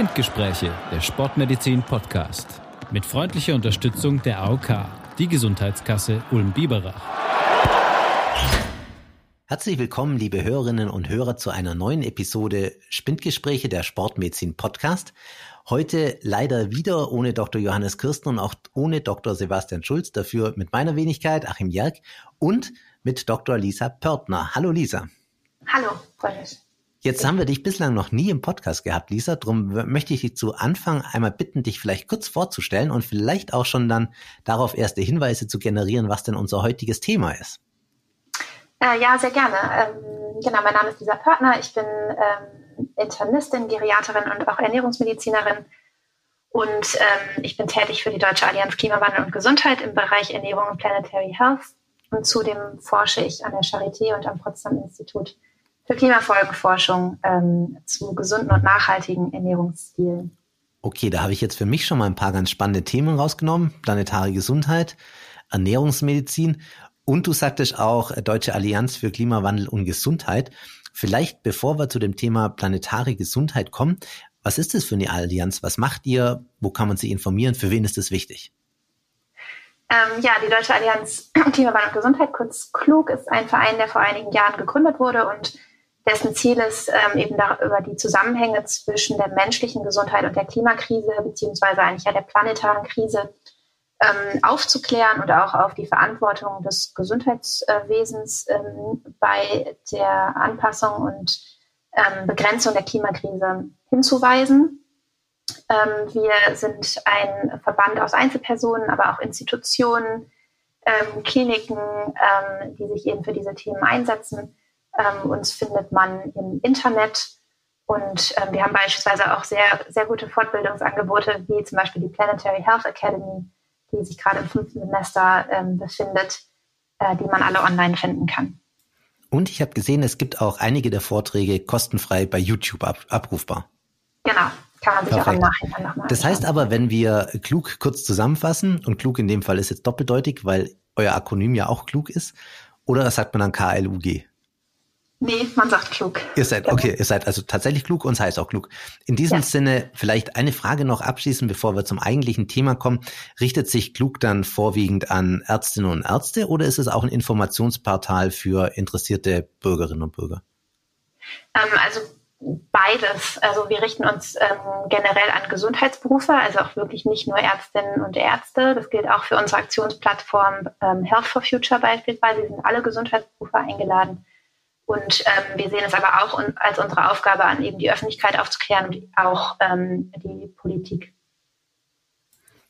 Spindgespräche, der Sportmedizin Podcast. Mit freundlicher Unterstützung der AOK, die Gesundheitskasse Ulm-Biberach. Herzlich willkommen, liebe Hörerinnen und Hörer, zu einer neuen Episode Spindgespräche der Sportmedizin Podcast. Heute leider wieder ohne Dr. Johannes Kirsten und auch ohne Dr. Sebastian Schulz, dafür mit meiner Wenigkeit, Achim Jerk und mit Dr. Lisa Pörtner. Hallo Lisa. Hallo, freue mich. Jetzt haben wir dich bislang noch nie im Podcast gehabt, Lisa. Darum möchte ich dich zu Anfang einmal bitten, dich vielleicht kurz vorzustellen und vielleicht auch schon dann darauf erste Hinweise zu generieren, was denn unser heutiges Thema ist. Äh, ja, sehr gerne. Ähm, genau, mein Name ist Lisa Pörtner. Ich bin ähm, Internistin, Geriaterin und auch Ernährungsmedizinerin. Und ähm, ich bin tätig für die Deutsche Allianz Klimawandel und Gesundheit im Bereich Ernährung und Planetary Health. Und zudem forsche ich an der Charité und am Potsdam Institut für Klimafolgenforschung ähm, zu gesunden und nachhaltigen Ernährungsstilen. Okay, da habe ich jetzt für mich schon mal ein paar ganz spannende Themen rausgenommen. Planetare Gesundheit, Ernährungsmedizin und du sagtest auch äh, Deutsche Allianz für Klimawandel und Gesundheit. Vielleicht bevor wir zu dem Thema planetare Gesundheit kommen, was ist das für eine Allianz? Was macht ihr? Wo kann man sich informieren? Für wen ist das wichtig? Ähm, ja, die Deutsche Allianz Klimawandel und Gesundheit, kurz KLUG, ist ein Verein, der vor einigen Jahren gegründet wurde und dessen Ziel ist, ähm, eben darüber die Zusammenhänge zwischen der menschlichen Gesundheit und der Klimakrise, beziehungsweise eigentlich ja der planetaren Krise, ähm, aufzuklären und auch auf die Verantwortung des Gesundheitswesens ähm, bei der Anpassung und ähm, Begrenzung der Klimakrise hinzuweisen. Ähm, wir sind ein Verband aus Einzelpersonen, aber auch Institutionen, ähm, Kliniken, die sich eben für diese Themen einsetzen ähm, uns findet man im Internet und ähm, wir haben beispielsweise auch sehr, sehr gute Fortbildungsangebote, wie zum Beispiel die Planetary Health Academy, die sich gerade im fünften Semester ähm, befindet, äh, die man alle online finden kann. Und ich habe gesehen, es gibt auch einige der Vorträge kostenfrei bei YouTube ab abrufbar. Genau, kann man sich Perfekt. auch im Nachhinein nochmal Das heißt aber, wenn wir klug kurz zusammenfassen, und klug in dem Fall ist jetzt doppeldeutig, weil euer Akronym ja auch klug ist, oder sagt man dann KLUG? Nee, man sagt klug. Ihr seid, okay, ihr seid also tatsächlich klug und es heißt auch klug. In diesem ja. Sinne vielleicht eine Frage noch abschließend, bevor wir zum eigentlichen Thema kommen. Richtet sich klug dann vorwiegend an Ärztinnen und Ärzte oder ist es auch ein Informationsportal für interessierte Bürgerinnen und Bürger? Ähm, also beides. Also wir richten uns ähm, generell an Gesundheitsberufe, also auch wirklich nicht nur Ärztinnen und Ärzte. Das gilt auch für unsere Aktionsplattform ähm, Health for Future beispielsweise. Wir sind alle Gesundheitsberufe eingeladen. Und ähm, wir sehen es aber auch als unsere Aufgabe an, eben die Öffentlichkeit aufzuklären und auch ähm, die Politik.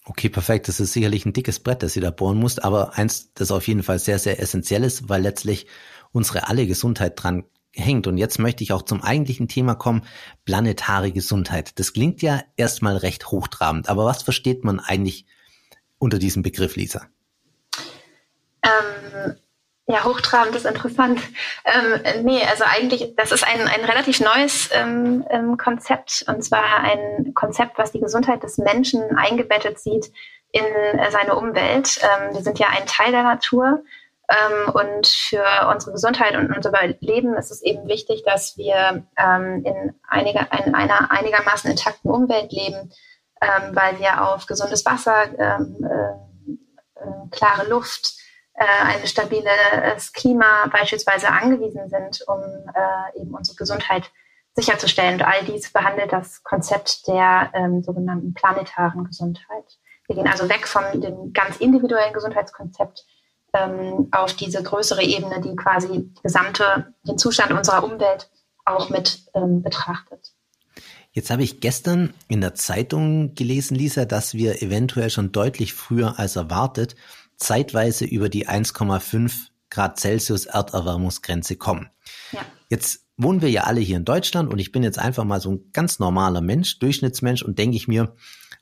Okay, perfekt. Das ist sicherlich ein dickes Brett, das ihr da bohren musst, aber eins, das auf jeden Fall sehr, sehr essentiell ist, weil letztlich unsere alle Gesundheit dran hängt. Und jetzt möchte ich auch zum eigentlichen Thema kommen, planetare Gesundheit. Das klingt ja erstmal recht hochtrabend, aber was versteht man eigentlich unter diesem Begriff, Lisa? Ähm, ja, hochtrabend ist interessant. Ähm, nee, also eigentlich, das ist ein, ein relativ neues ähm, ähm, Konzept und zwar ein Konzept, was die Gesundheit des Menschen eingebettet sieht in äh, seine Umwelt. Ähm, wir sind ja ein Teil der Natur ähm, und für unsere Gesundheit und unser Überleben ist es eben wichtig, dass wir ähm, in, einiger, in einer einigermaßen intakten Umwelt leben, ähm, weil wir auf gesundes Wasser, ähm, äh, äh, klare Luft, ein stabiles Klima beispielsweise angewiesen sind, um äh, eben unsere Gesundheit sicherzustellen. Und all dies behandelt das Konzept der ähm, sogenannten planetaren Gesundheit. Wir gehen also weg von dem ganz individuellen Gesundheitskonzept ähm, auf diese größere Ebene, die quasi die gesamte, den Zustand unserer Umwelt auch mit ähm, betrachtet. Jetzt habe ich gestern in der Zeitung gelesen, Lisa, dass wir eventuell schon deutlich früher als erwartet zeitweise über die 1,5 Grad Celsius Erderwärmungsgrenze kommen. Ja. Jetzt wohnen wir ja alle hier in Deutschland und ich bin jetzt einfach mal so ein ganz normaler Mensch, Durchschnittsmensch und denke ich mir,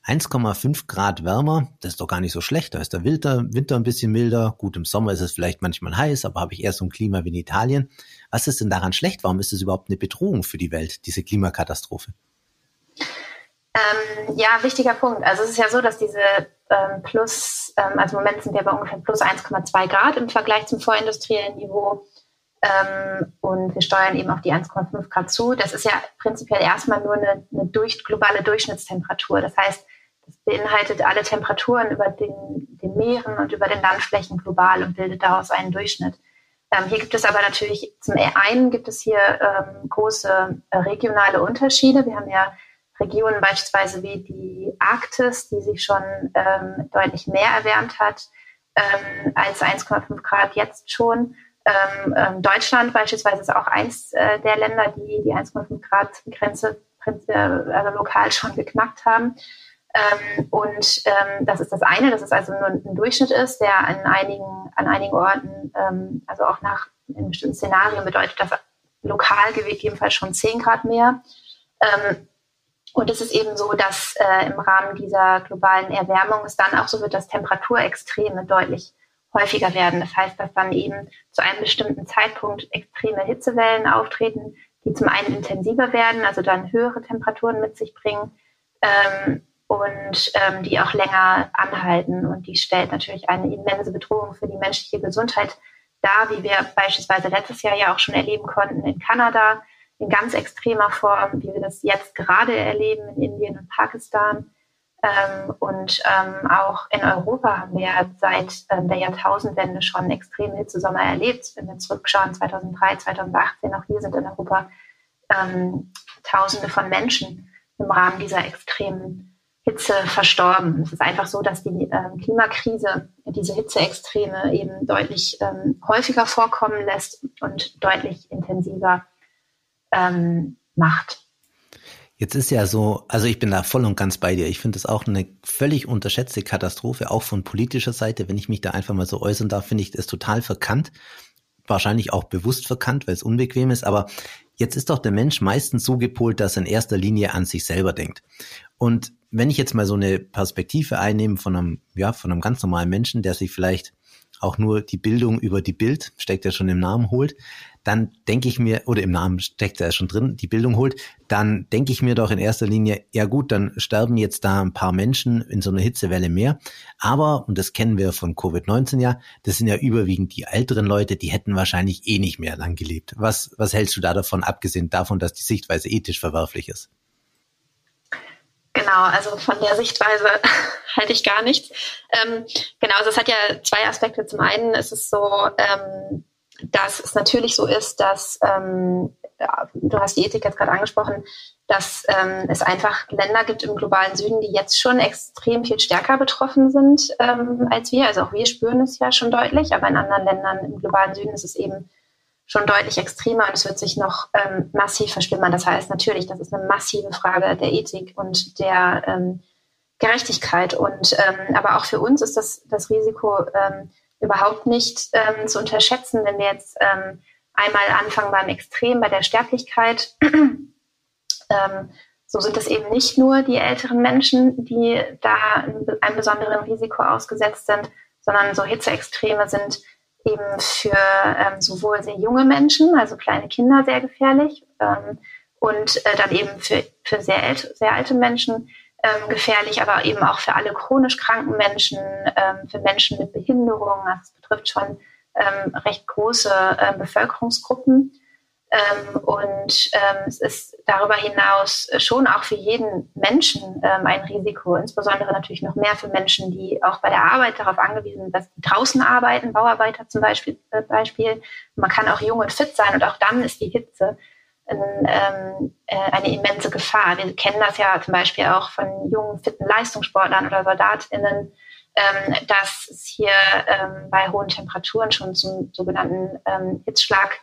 1,5 Grad wärmer, das ist doch gar nicht so schlecht. Da ist der Winter, Winter ein bisschen milder. Gut, im Sommer ist es vielleicht manchmal heiß, aber habe ich eher so ein Klima wie in Italien. Was ist denn daran schlecht? Warum ist es überhaupt eine Bedrohung für die Welt, diese Klimakatastrophe? Ähm, ja, wichtiger Punkt. Also es ist ja so, dass diese ähm, plus, ähm, also im Moment sind wir bei ungefähr plus 1,2 Grad im Vergleich zum vorindustriellen Niveau. Ähm, und wir steuern eben auf die 1,5 Grad zu. Das ist ja prinzipiell erstmal nur eine, eine durch, globale Durchschnittstemperatur. Das heißt, das beinhaltet alle Temperaturen über den, den Meeren und über den Landflächen global und bildet daraus einen Durchschnitt. Ähm, hier gibt es aber natürlich, zum einen gibt es hier ähm, große äh, regionale Unterschiede. Wir haben ja Regionen beispielsweise wie die Arktis, die sich schon ähm, deutlich mehr erwärmt hat ähm, als 1,5 Grad jetzt schon. Ähm, ähm, Deutschland beispielsweise ist auch eins äh, der Länder, die die 1,5 Grad Grenze äh, also lokal schon geknackt haben. Ähm, und ähm, das ist das eine, dass es also nur ein Durchschnitt ist, der an einigen, an einigen Orten, also auch nach in bestimmten Szenarien bedeutet, dass lokal gegebenenfalls schon 10 Grad mehr. Ähm, und es ist eben so, dass äh, im Rahmen dieser globalen Erwärmung es dann auch so wird, dass Temperaturextreme deutlich häufiger werden. Das heißt, dass dann eben zu einem bestimmten Zeitpunkt extreme Hitzewellen auftreten, die zum einen intensiver werden, also dann höhere Temperaturen mit sich bringen ähm, und ähm, die auch länger anhalten. Und die stellt natürlich eine immense Bedrohung für die menschliche Gesundheit dar, wie wir beispielsweise letztes Jahr ja auch schon erleben konnten in Kanada in ganz extremer Form, wie wir das jetzt gerade erleben in Indien und Pakistan. Ähm, und ähm, auch in Europa haben wir seit ähm, der Jahrtausendwende schon extreme Hitzesommer erlebt. Wenn wir zurückschauen, 2003, 2018, auch hier sind in Europa ähm, Tausende von Menschen im Rahmen dieser extremen Hitze verstorben. Es ist einfach so, dass die ähm, Klimakrise diese Hitzeextreme eben deutlich ähm, häufiger vorkommen lässt und deutlich intensiver macht. Jetzt ist ja so, also ich bin da voll und ganz bei dir. Ich finde es auch eine völlig unterschätzte Katastrophe, auch von politischer Seite. Wenn ich mich da einfach mal so äußern darf, finde ich das total verkannt. Wahrscheinlich auch bewusst verkannt, weil es unbequem ist. Aber jetzt ist doch der Mensch meistens so gepolt, dass er in erster Linie an sich selber denkt. Und wenn ich jetzt mal so eine Perspektive einnehme von einem, ja, von einem ganz normalen Menschen, der sich vielleicht auch nur die Bildung über die Bild, steckt ja schon im Namen, holt, dann denke ich mir, oder im Namen steckt er schon drin, die Bildung holt, dann denke ich mir doch in erster Linie, ja gut, dann sterben jetzt da ein paar Menschen in so einer Hitzewelle mehr. Aber, und das kennen wir von Covid-19 ja, das sind ja überwiegend die älteren Leute, die hätten wahrscheinlich eh nicht mehr lang gelebt. Was, was hältst du da davon, abgesehen davon, dass die Sichtweise ethisch verwerflich ist? Genau, also von der Sichtweise halte ich gar nichts. Ähm, genau, also es hat ja zwei Aspekte. Zum einen ist es so, ähm, dass es natürlich so ist, dass, ähm, du hast die Ethik jetzt gerade angesprochen, dass ähm, es einfach Länder gibt im globalen Süden, die jetzt schon extrem viel stärker betroffen sind ähm, als wir. Also auch wir spüren es ja schon deutlich, aber in anderen Ländern im globalen Süden ist es eben schon deutlich extremer und es wird sich noch ähm, massiv verschlimmern. Das heißt natürlich, das ist eine massive Frage der Ethik und der ähm, Gerechtigkeit. Und ähm, aber auch für uns ist das, das Risiko ähm, überhaupt nicht ähm, zu unterschätzen, wenn wir jetzt ähm, einmal anfangen beim Extrem, bei der Sterblichkeit. so sind es eben nicht nur die älteren Menschen, die da einem besonderen Risiko ausgesetzt sind, sondern so Hitzeextreme sind eben für ähm, sowohl sehr junge Menschen, also kleine Kinder, sehr gefährlich ähm, und äh, dann eben für, für sehr, ält sehr alte Menschen ähm, gefährlich, aber eben auch für alle chronisch kranken Menschen, ähm, für Menschen mit Behinderungen. Also es betrifft schon ähm, recht große äh, Bevölkerungsgruppen. Ähm, und ähm, es ist darüber hinaus schon auch für jeden Menschen ähm, ein Risiko, insbesondere natürlich noch mehr für Menschen, die auch bei der Arbeit darauf angewiesen sind, dass die draußen arbeiten, Bauarbeiter zum Beispiel. Äh, Beispiel. Man kann auch jung und fit sein und auch dann ist die Hitze ähm, äh, eine immense Gefahr. Wir kennen das ja zum Beispiel auch von jungen, fitten Leistungssportlern oder SoldatInnen, ähm, dass es hier ähm, bei hohen Temperaturen schon zum sogenannten Hitzschlag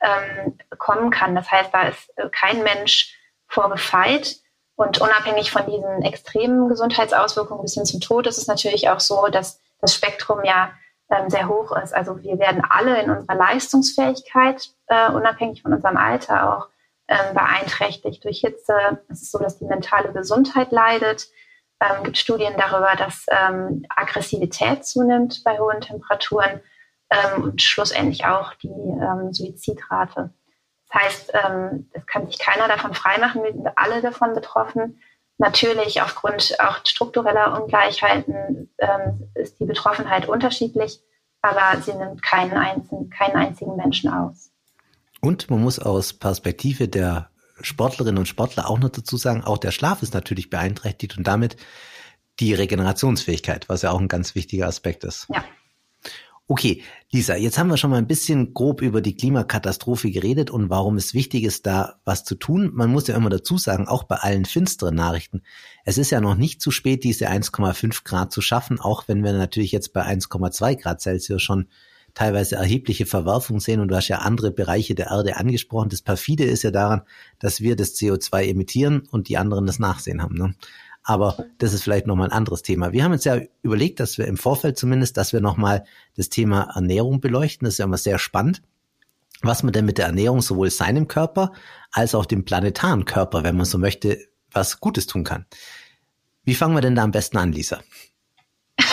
ähm, kommen kann. Das heißt, da ist äh, kein Mensch vorgefeit. Und unabhängig von diesen extremen Gesundheitsauswirkungen bis hin zum Tod ist es natürlich auch so, dass das Spektrum ja ähm, sehr hoch ist. Also wir werden alle in unserer Leistungsfähigkeit, äh, unabhängig von unserem Alter, auch ähm, beeinträchtigt durch Hitze. Es ist so, dass die mentale Gesundheit leidet. Es ähm, gibt Studien darüber, dass ähm, Aggressivität zunimmt bei hohen Temperaturen ähm, und schlussendlich auch die ähm, Suizidrate. Das heißt, es kann sich keiner davon freimachen. Wir sind alle davon betroffen. Natürlich aufgrund auch struktureller Ungleichheiten ähm, ist die Betroffenheit unterschiedlich, aber sie nimmt keinen einzigen, keinen einzigen Menschen aus. Und man muss aus Perspektive der Sportlerinnen und Sportler auch noch dazu sagen, auch der Schlaf ist natürlich beeinträchtigt und damit die Regenerationsfähigkeit, was ja auch ein ganz wichtiger Aspekt ist. Ja. Okay, Lisa, jetzt haben wir schon mal ein bisschen grob über die Klimakatastrophe geredet und warum es wichtig ist, da was zu tun. Man muss ja immer dazu sagen, auch bei allen finsteren Nachrichten, es ist ja noch nicht zu spät, diese 1,5 Grad zu schaffen, auch wenn wir natürlich jetzt bei 1,2 Grad Celsius schon teilweise erhebliche Verwerfungen sehen und du hast ja andere Bereiche der Erde angesprochen. Das perfide ist ja daran, dass wir das CO2 emittieren und die anderen das Nachsehen haben. Ne? Aber das ist vielleicht nochmal ein anderes Thema. Wir haben uns ja überlegt, dass wir im Vorfeld zumindest, dass wir nochmal das Thema Ernährung beleuchten. Das ist ja immer sehr spannend, was man denn mit der Ernährung sowohl seinem Körper als auch dem planetaren Körper, wenn man so möchte, was Gutes tun kann. Wie fangen wir denn da am besten an, Lisa?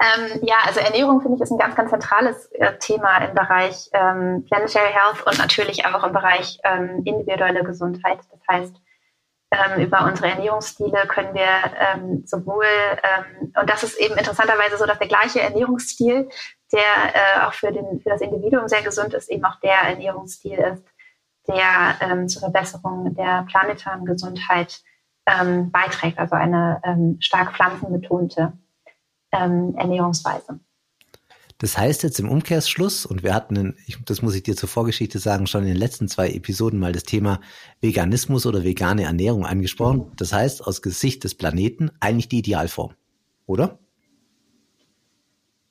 Ähm, ja, also Ernährung finde ich ist ein ganz, ganz zentrales äh, Thema im Bereich ähm, Planetary Health und natürlich auch im Bereich ähm, individuelle Gesundheit. Das heißt, ähm, über unsere Ernährungsstile können wir ähm, sowohl, ähm, und das ist eben interessanterweise so, dass der gleiche Ernährungsstil, der äh, auch für, den, für das Individuum sehr gesund ist, eben auch der Ernährungsstil ist, der ähm, zur Verbesserung der planetaren Gesundheit ähm, beiträgt, also eine ähm, stark pflanzenbetonte ähm, Ernährungsweise. Das heißt jetzt im Umkehrschluss, und wir hatten, in, ich, das muss ich dir zur Vorgeschichte sagen, schon in den letzten zwei Episoden mal das Thema Veganismus oder vegane Ernährung angesprochen. Das heißt, aus Gesicht des Planeten eigentlich die Idealform, oder?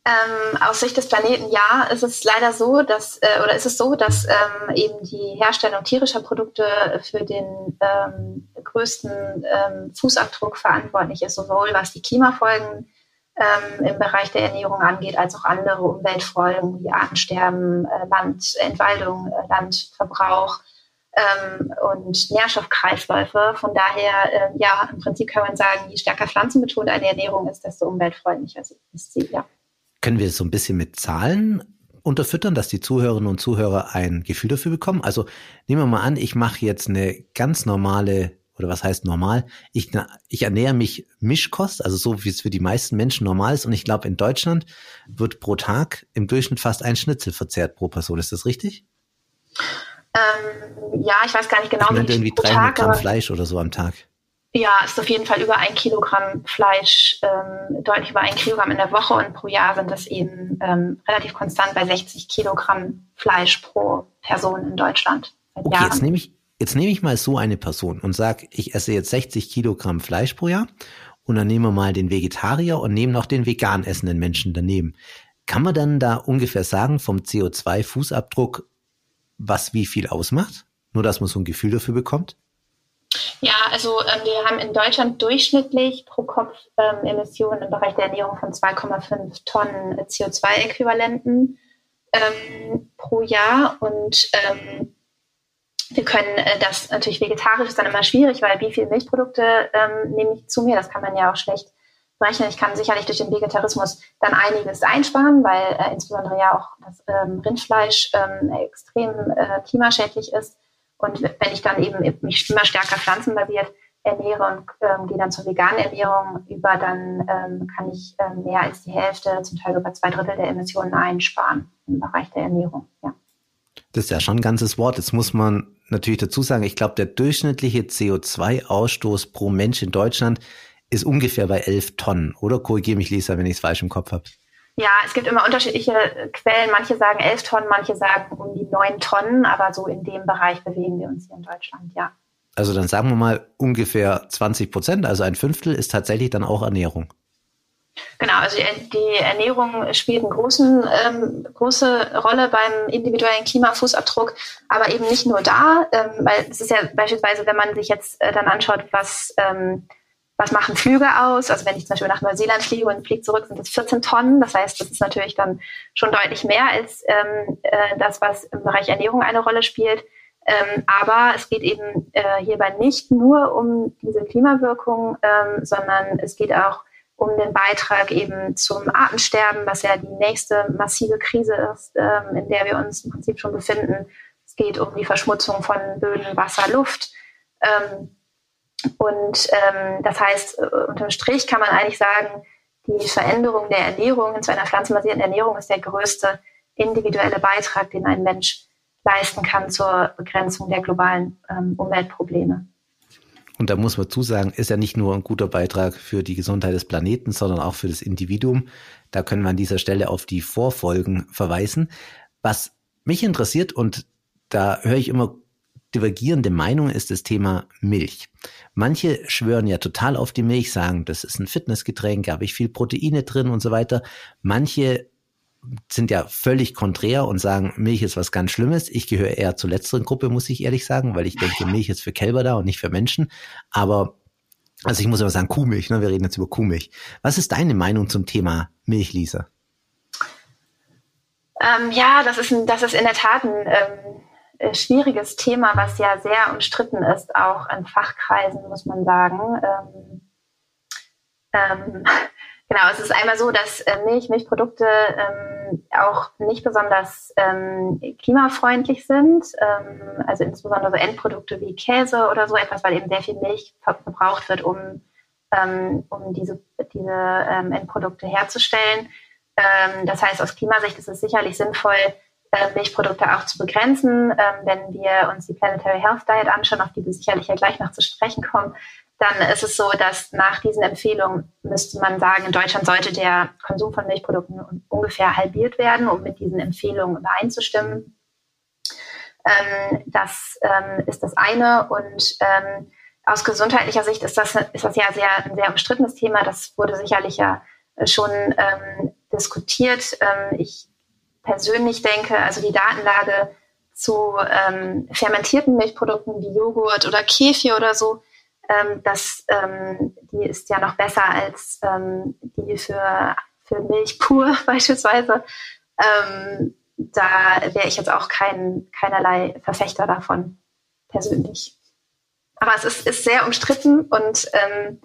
Ähm, aus Sicht des Planeten ja, ist es leider so, dass äh, oder ist es so, dass ähm, eben die Herstellung tierischer Produkte für den ähm, größten ähm, Fußabdruck verantwortlich ist, sowohl was die Klimafolgen ähm, im Bereich der Ernährung angeht, als auch andere Umweltfolgen wie Artensterben, äh, Landentwaldung, äh, Landverbrauch ähm, und Nährstoffkreisläufe. Von daher, äh, ja, im Prinzip kann man sagen, je stärker pflanzenbetont eine Ernährung ist, desto umweltfreundlicher ist sie, ja. Können wir so ein bisschen mit Zahlen unterfüttern, dass die Zuhörerinnen und Zuhörer ein Gefühl dafür bekommen? Also nehmen wir mal an, ich mache jetzt eine ganz normale oder was heißt normal? Ich, ich ernähre mich Mischkost, also so wie es für die meisten Menschen normal ist. Und ich glaube, in Deutschland wird pro Tag im Durchschnitt fast ein Schnitzel verzehrt pro Person. Ist das richtig? Ähm, ja, ich weiß gar nicht genau. Ich irgendwie 300 Tag, Gramm Fleisch oder so am Tag. Ja, ist auf jeden Fall über ein Kilogramm Fleisch, ähm, deutlich über ein Kilogramm in der Woche und pro Jahr sind das eben ähm, relativ konstant bei 60 Kilogramm Fleisch pro Person in Deutschland. Okay, Jahren. jetzt nehme ich, Jetzt nehme ich mal so eine Person und sage, ich esse jetzt 60 Kilogramm Fleisch pro Jahr und dann nehmen wir mal den Vegetarier und nehmen noch den vegan essenden Menschen daneben. Kann man dann da ungefähr sagen vom CO2-Fußabdruck, was wie viel ausmacht? Nur, dass man so ein Gefühl dafür bekommt? Ja, also ähm, wir haben in Deutschland durchschnittlich pro Kopf ähm, Emissionen im Bereich der Ernährung von 2,5 Tonnen CO2-Äquivalenten ähm, pro Jahr und ähm, wir können äh, das natürlich vegetarisch ist dann immer schwierig, weil wie viele Milchprodukte ähm, nehme ich zu mir? Das kann man ja auch schlecht berechnen. Ich kann sicherlich durch den Vegetarismus dann einiges einsparen, weil äh, insbesondere ja auch das ähm, Rindfleisch ähm, extrem äh, klimaschädlich ist. Und wenn ich dann eben mich immer stärker pflanzenbasiert ernähre und ähm, gehe dann zur veganen Ernährung über, dann ähm, kann ich ähm, mehr als die Hälfte, zum Teil sogar zwei Drittel der Emissionen einsparen im Bereich der Ernährung. Ja. Das ist ja schon ein ganzes Wort. Jetzt muss man natürlich dazu sagen, ich glaube, der durchschnittliche CO2-Ausstoß pro Mensch in Deutschland ist ungefähr bei 11 Tonnen. Oder korrigiere mich, Lisa, wenn ich es falsch im Kopf habe. Ja, es gibt immer unterschiedliche Quellen. Manche sagen 11 Tonnen, manche sagen um die 9 Tonnen, aber so in dem Bereich bewegen wir uns hier in Deutschland, ja. Also dann sagen wir mal ungefähr 20 Prozent, also ein Fünftel ist tatsächlich dann auch Ernährung. Genau, also die Ernährung spielt eine ähm, große Rolle beim individuellen Klimafußabdruck, aber eben nicht nur da, ähm, weil es ist ja beispielsweise, wenn man sich jetzt äh, dann anschaut, was, ähm, was machen Flüge aus, also wenn ich zum Beispiel nach Neuseeland fliege und fliege zurück, sind das 14 Tonnen, das heißt, das ist natürlich dann schon deutlich mehr als ähm, äh, das, was im Bereich Ernährung eine Rolle spielt. Ähm, aber es geht eben äh, hierbei nicht nur um diese Klimawirkung, ähm, sondern es geht auch um den Beitrag eben zum Artensterben, was ja die nächste massive Krise ist, ähm, in der wir uns im Prinzip schon befinden. Es geht um die Verschmutzung von Böden, Wasser, Luft. Ähm, und ähm, das heißt, äh, unterm Strich kann man eigentlich sagen, die Veränderung der Ernährung zu einer pflanzenbasierten Ernährung ist der größte individuelle Beitrag, den ein Mensch leisten kann zur Begrenzung der globalen ähm, Umweltprobleme. Und da muss man zusagen, ist ja nicht nur ein guter Beitrag für die Gesundheit des Planeten, sondern auch für das Individuum. Da können wir an dieser Stelle auf die Vorfolgen verweisen. Was mich interessiert und da höre ich immer divergierende Meinungen ist das Thema Milch. Manche schwören ja total auf die Milch, sagen, das ist ein Fitnessgetränk, habe ich viel Proteine drin und so weiter. Manche sind ja völlig konträr und sagen, Milch ist was ganz Schlimmes. Ich gehöre eher zur letzteren Gruppe, muss ich ehrlich sagen, weil ich denke, Milch ist für Kälber da und nicht für Menschen. Aber, also ich muss aber sagen, Kuhmilch, ne? wir reden jetzt über Kuhmilch. Was ist deine Meinung zum Thema Milch, Lisa? Ähm, ja, das ist, ein, das ist in der Tat ein ähm, schwieriges Thema, was ja sehr umstritten ist, auch in Fachkreisen, muss man sagen. Ähm, ähm Genau, es ist einmal so, dass äh, Milch, Milchprodukte auch nicht besonders ähm, klimafreundlich sind. Ähm, also insbesondere so Endprodukte wie Käse oder so etwas, weil eben sehr viel Milch verbraucht wird, um, ähm, um diese, diese ähm, Endprodukte herzustellen. Ähm, das heißt, aus Klimasicht ist es sicherlich sinnvoll, äh, Milchprodukte auch zu begrenzen. Wenn wir uns die Planetary Health Diet anschauen, auf die wir sicherlich ja gleich noch zu sprechen kommen, dann ist es so, dass nach diesen Empfehlungen müsste man sagen, in Deutschland sollte der Konsum von Milchprodukten ungefähr halbiert werden, um mit diesen Empfehlungen übereinzustimmen. Ähm, das ähm, ist das eine. Und ähm, aus gesundheitlicher Sicht ist das, ist das ja sehr, ein sehr umstrittenes Thema. Das wurde sicherlich ja schon ähm, diskutiert. Ähm, ich persönlich denke, also die Datenlage zu ähm, fermentierten Milchprodukten wie Joghurt oder Kefir oder so, ähm, das, ähm, die ist ja noch besser als ähm, die für, für Milch pur beispielsweise. Ähm, da wäre ich jetzt auch kein, keinerlei Verfechter davon, persönlich. Aber es ist, ist sehr umstritten und ähm,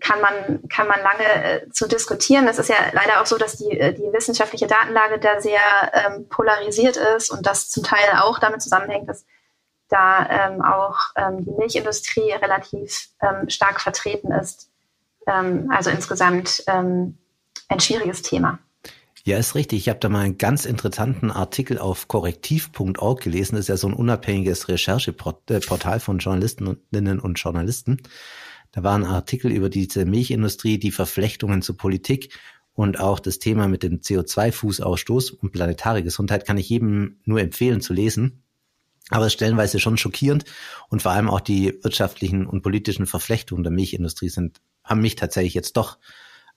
kann man, kann man lange äh, zu diskutieren. Es ist ja leider auch so, dass die, äh, die wissenschaftliche Datenlage da sehr ähm, polarisiert ist und das zum Teil auch damit zusammenhängt, dass da ähm, auch ähm, die Milchindustrie relativ ähm, stark vertreten ist. Ähm, also insgesamt ähm, ein schwieriges Thema. Ja, ist richtig. Ich habe da mal einen ganz interessanten Artikel auf korrektiv.org gelesen. Das ist ja so ein unabhängiges Rechercheportal von Journalistinnen und Journalisten. Da war ein Artikel über diese Milchindustrie, die Verflechtungen zur Politik und auch das Thema mit dem CO2-Fußausstoß und planetare Gesundheit kann ich jedem nur empfehlen zu lesen. Aber stellenweise schon schockierend und vor allem auch die wirtschaftlichen und politischen Verflechtungen der Milchindustrie sind, haben mich tatsächlich jetzt doch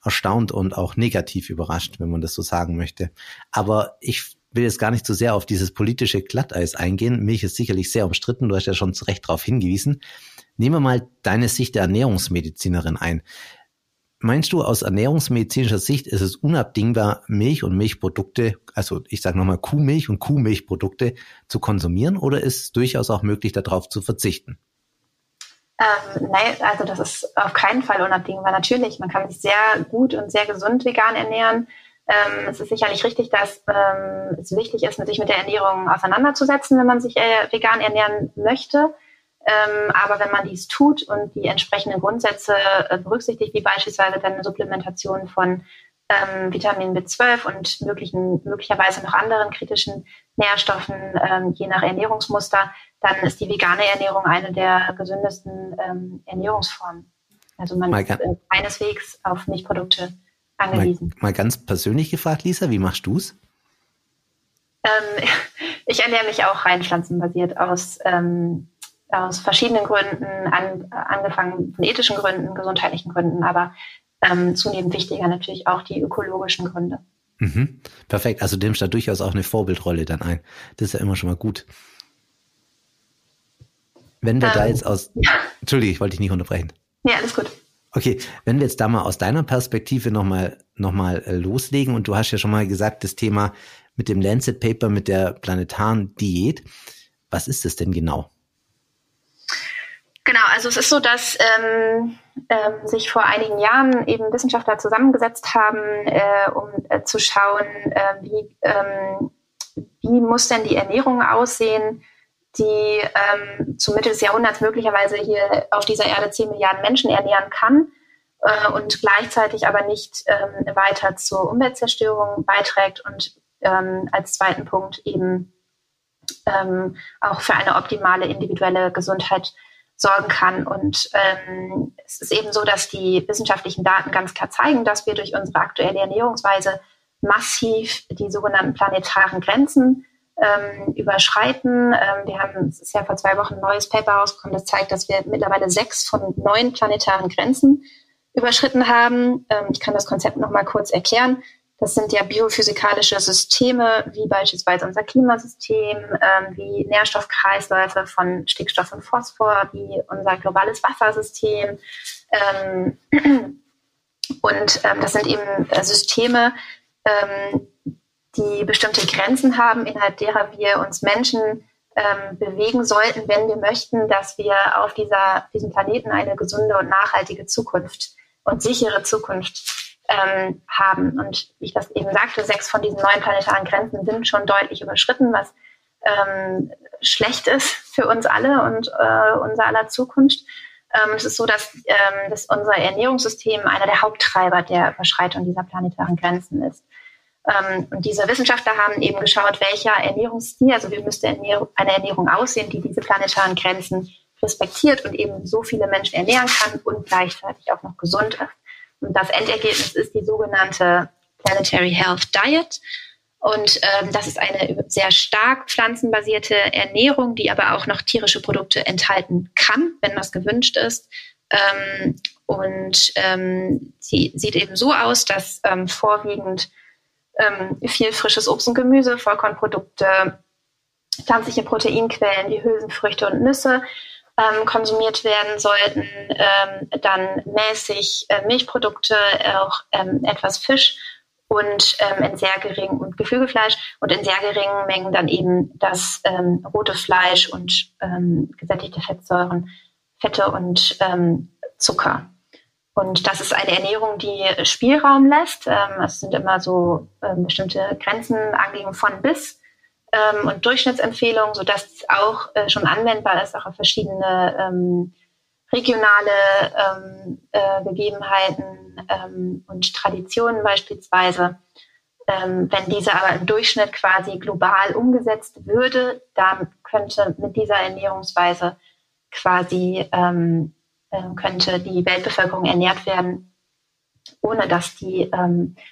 erstaunt und auch negativ überrascht, wenn man das so sagen möchte. Aber ich will jetzt gar nicht so sehr auf dieses politische Glatteis eingehen. Milch ist sicherlich sehr umstritten. Du hast ja schon zu Recht darauf hingewiesen. Nehmen wir mal deine Sicht der Ernährungsmedizinerin ein. Meinst du, aus ernährungsmedizinischer Sicht ist es unabdingbar, Milch und Milchprodukte, also ich sage nochmal Kuhmilch und Kuhmilchprodukte zu konsumieren oder ist es durchaus auch möglich, darauf zu verzichten? Ähm, nein, also das ist auf keinen Fall unabdingbar. Natürlich, man kann sich sehr gut und sehr gesund vegan ernähren. Ähm, es ist sicherlich richtig, dass ähm, es wichtig ist, sich mit der Ernährung auseinanderzusetzen, wenn man sich äh, vegan ernähren möchte. Ähm, aber wenn man dies tut und die entsprechenden Grundsätze äh, berücksichtigt, wie beispielsweise dann eine Supplementation von ähm, Vitamin B12 und möglichen, möglicherweise noch anderen kritischen Nährstoffen, ähm, je nach Ernährungsmuster, dann ist die vegane Ernährung eine der gesündesten ähm, Ernährungsformen. Also man ist äh, keineswegs auf Milchprodukte angewiesen. Mal, mal, ganz persönlich gefragt, Lisa, wie machst du es? Ähm, ich ernähre mich auch rein pflanzenbasiert aus ähm, aus verschiedenen Gründen, an, angefangen von ethischen Gründen, gesundheitlichen Gründen, aber ähm, zunehmend wichtiger natürlich auch die ökologischen Gründe. Mhm. Perfekt, also nimmst da durchaus auch eine Vorbildrolle dann ein. Das ist ja immer schon mal gut. Wenn wir ähm, da jetzt aus. Ja. Entschuldige, ich wollte dich nicht unterbrechen. Ja, alles gut. Okay, wenn wir jetzt da mal aus deiner Perspektive nochmal noch mal, äh, loslegen und du hast ja schon mal gesagt, das Thema mit dem Lancet Paper, mit der planetaren Diät. Was ist das denn genau? Genau, also es ist so, dass ähm, ähm, sich vor einigen Jahren eben Wissenschaftler zusammengesetzt haben, äh, um äh, zu schauen, äh, wie, ähm, wie muss denn die Ernährung aussehen, die ähm, zum Mitte des Jahrhunderts möglicherweise hier auf dieser Erde 10 Milliarden Menschen ernähren kann äh, und gleichzeitig aber nicht ähm, weiter zur Umweltzerstörung beiträgt und ähm, als zweiten Punkt eben ähm, auch für eine optimale individuelle Gesundheit sorgen kann. Und ähm, es ist eben so, dass die wissenschaftlichen Daten ganz klar zeigen, dass wir durch unsere aktuelle Ernährungsweise massiv die sogenannten planetaren Grenzen ähm, überschreiten. Ähm, wir haben, es ist ja vor zwei Wochen ein neues Paper rausgekommen, das zeigt, dass wir mittlerweile sechs von neun planetaren Grenzen überschritten haben. Ähm, ich kann das Konzept noch mal kurz erklären. Das sind ja biophysikalische Systeme, wie beispielsweise unser Klimasystem, ähm, wie Nährstoffkreisläufe von Stickstoff und Phosphor, wie unser globales Wassersystem. Ähm, und ähm, das sind eben äh, Systeme, ähm, die bestimmte Grenzen haben, innerhalb derer wir uns Menschen ähm, bewegen sollten, wenn wir möchten, dass wir auf dieser, diesem Planeten eine gesunde und nachhaltige Zukunft und sichere Zukunft ähm, haben. Und wie ich das eben sagte, sechs von diesen neun planetaren Grenzen sind schon deutlich überschritten, was ähm, schlecht ist für uns alle und äh, unser aller Zukunft. Ähm, es ist so, dass, ähm, dass unser Ernährungssystem einer der Haupttreiber der Überschreitung dieser planetaren Grenzen ist. Ähm, und diese Wissenschaftler haben eben geschaut, welcher Ernährungsstil, also wie müsste eine Ernährung aussehen, die diese planetaren Grenzen respektiert und eben so viele Menschen ernähren kann und gleichzeitig auch noch gesund ist. Und das Endergebnis ist die sogenannte Planetary Health Diet. Und ähm, das ist eine sehr stark pflanzenbasierte Ernährung, die aber auch noch tierische Produkte enthalten kann, wenn das gewünscht ist. Ähm, und ähm, sie sieht eben so aus, dass ähm, vorwiegend ähm, viel frisches Obst und Gemüse, Vollkornprodukte, pflanzliche Proteinquellen wie Hülsenfrüchte und Nüsse ähm, konsumiert werden sollten, ähm, dann mäßig äh, Milchprodukte, auch ähm, etwas Fisch und ähm, in sehr geringen und Geflügelfleisch und in sehr geringen Mengen dann eben das ähm, rote Fleisch und ähm, gesättigte Fettsäuren, Fette und ähm, Zucker. Und das ist eine Ernährung, die Spielraum lässt. Ähm, es sind immer so ähm, bestimmte Grenzen angegeben von bis ähm, und Durchschnittsempfehlungen, sodass es auch äh, schon anwendbar ist, auch auf verschiedene ähm, regionale ähm, äh, Gegebenheiten ähm, und Traditionen beispielsweise. Ähm, wenn diese aber im Durchschnitt quasi global umgesetzt würde, dann könnte mit dieser Ernährungsweise quasi ähm, äh, könnte die Weltbevölkerung ernährt werden, ohne dass die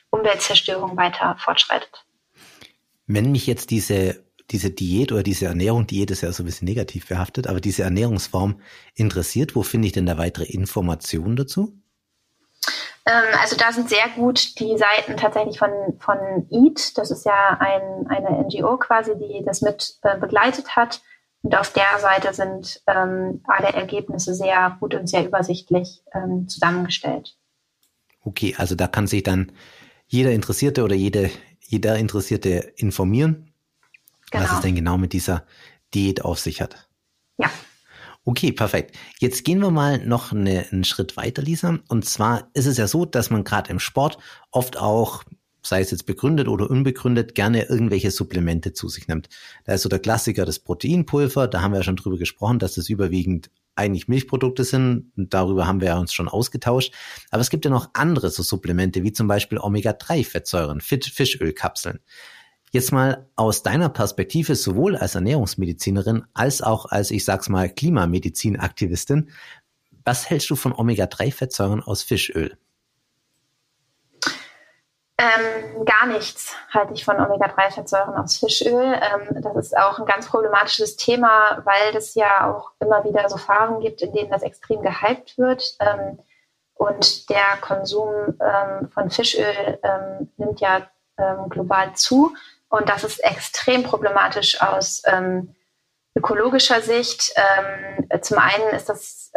Umweltzerstörung weiter fortschreitet. Wenn mich jetzt diese, diese Diät oder diese Ernährung, Diät ist ja so ein bisschen negativ behaftet, aber diese Ernährungsform interessiert, wo finde ich denn da weitere Informationen dazu? Ähm, also da sind sehr gut die Seiten tatsächlich von, von EAT. Das ist ja ein, eine NGO quasi, die das mit äh, begleitet hat. Und auf der Seite sind ähm, alle Ergebnisse sehr gut und sehr übersichtlich ähm, zusammengestellt. Okay, also da kann sich dann jeder Interessierte oder jede, jeder Interessierte informieren, genau. was es denn genau mit dieser Diät auf sich hat. Ja. Okay, perfekt. Jetzt gehen wir mal noch eine, einen Schritt weiter, Lisa. Und zwar ist es ja so, dass man gerade im Sport oft auch, sei es jetzt begründet oder unbegründet, gerne irgendwelche Supplemente zu sich nimmt. Da ist so der Klassiker das Proteinpulver. Da haben wir ja schon drüber gesprochen, dass das überwiegend eigentlich Milchprodukte sind. Darüber haben wir uns schon ausgetauscht. Aber es gibt ja noch andere so Supplemente, wie zum Beispiel Omega-3-Fettsäuren, Fischölkapseln. Jetzt mal aus deiner Perspektive, sowohl als Ernährungsmedizinerin als auch als, ich sag's mal, Klimamedizinaktivistin, was hältst du von Omega-3-Fettsäuren aus Fischöl? Ähm, gar nichts halte ich von Omega-3-Fettsäuren aus Fischöl. Ähm, das ist auch ein ganz problematisches Thema, weil es ja auch immer wieder so Phasen gibt, in denen das extrem gehypt wird. Ähm, und der Konsum ähm, von Fischöl ähm, nimmt ja ähm, global zu. Und das ist extrem problematisch aus ökologischer Sicht. zum einen ist das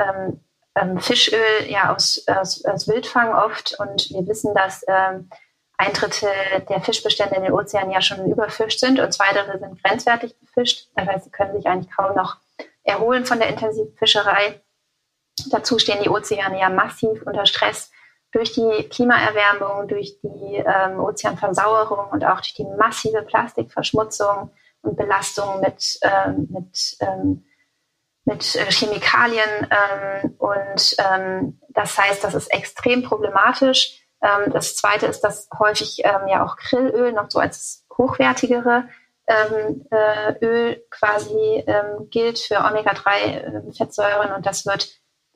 Fischöl ja aus, aus, aus Wildfang oft und wir wissen, dass ein Drittel der Fischbestände in den Ozeanen ja schon überfischt sind und zwei Drittel sind grenzwertig befischt. Das heißt, sie können sich eigentlich kaum noch erholen von der intensiven Fischerei. Dazu stehen die Ozeane ja massiv unter Stress durch die Klimaerwärmung, durch die ähm, Ozeanversauerung und auch durch die massive Plastikverschmutzung und Belastung mit, ähm, mit, ähm, mit äh, Chemikalien. Ähm, und ähm, das heißt, das ist extrem problematisch. Ähm, das zweite ist, dass häufig ähm, ja auch Grillöl noch so als hochwertigere ähm, äh, Öl quasi ähm, gilt für Omega-3-Fettsäuren und das wird,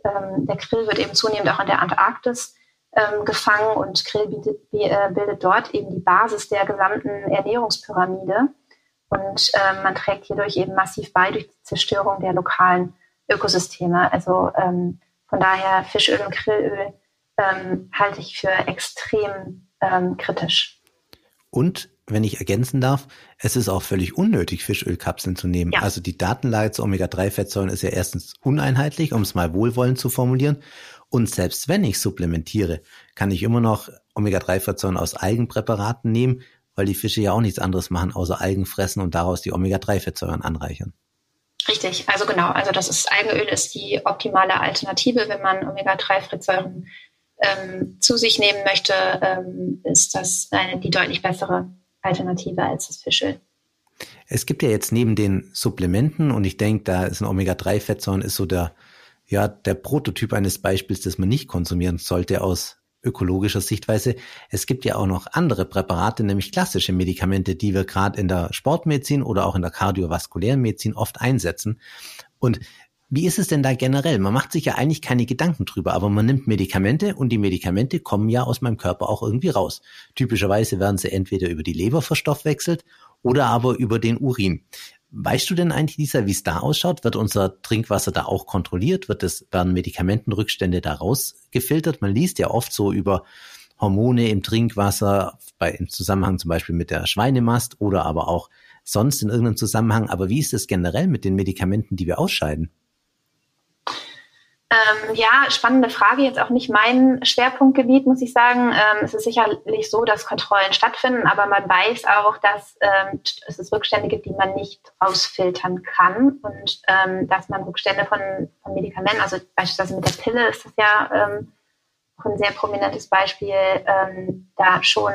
ähm, der Krill wird eben zunehmend auch in der Antarktis ähm, gefangen. Und Krill bietet, äh, bildet dort eben die Basis der gesamten Ernährungspyramide. Und ähm, man trägt hierdurch eben massiv bei durch die Zerstörung der lokalen Ökosysteme. Also ähm, von daher Fischöl und Krillöl ähm, halte ich für extrem ähm, kritisch. Und wenn ich ergänzen darf, es ist auch völlig unnötig, Fischölkapseln zu nehmen. Ja. Also die Datenlage zu Omega-3-Fettsäuren ist ja erstens uneinheitlich, um es mal wohlwollend zu formulieren. Und selbst wenn ich supplementiere, kann ich immer noch Omega-3-Fettsäuren aus Algenpräparaten nehmen, weil die Fische ja auch nichts anderes machen, außer Algen fressen und daraus die Omega-3-Fettsäuren anreichern. Richtig, also genau. Also das ist Algenöl ist die optimale Alternative, wenn man Omega-3-Fettsäuren ähm, zu sich nehmen möchte, ähm, ist das eine, die deutlich bessere Alternative als das Fischöl. Es gibt ja jetzt neben den Supplementen und ich denke, da ist ein Omega-3-Fettsäuren ist so der, ja, der Prototyp eines Beispiels, das man nicht konsumieren sollte aus ökologischer Sichtweise. Es gibt ja auch noch andere Präparate, nämlich klassische Medikamente, die wir gerade in der Sportmedizin oder auch in der kardiovaskulären Medizin oft einsetzen. Und wie ist es denn da generell? Man macht sich ja eigentlich keine Gedanken drüber, aber man nimmt Medikamente und die Medikamente kommen ja aus meinem Körper auch irgendwie raus. Typischerweise werden sie entweder über die Leber verstoffwechselt oder aber über den Urin. Weißt du denn eigentlich, Lisa, wie es da ausschaut? Wird unser Trinkwasser da auch kontrolliert? Wird es, werden Medikamentenrückstände da rausgefiltert? Man liest ja oft so über Hormone im Trinkwasser, bei, im Zusammenhang zum Beispiel mit der Schweinemast oder aber auch sonst in irgendeinem Zusammenhang. Aber wie ist es generell mit den Medikamenten, die wir ausscheiden? Ähm, ja, spannende Frage. Jetzt auch nicht mein Schwerpunktgebiet, muss ich sagen. Ähm, es ist sicherlich so, dass Kontrollen stattfinden, aber man weiß auch, dass ähm, es Rückstände gibt, die man nicht ausfiltern kann und ähm, dass man Rückstände von, von, Medikamenten, also beispielsweise mit der Pille ist das ja ähm, auch ein sehr prominentes Beispiel, ähm, da schon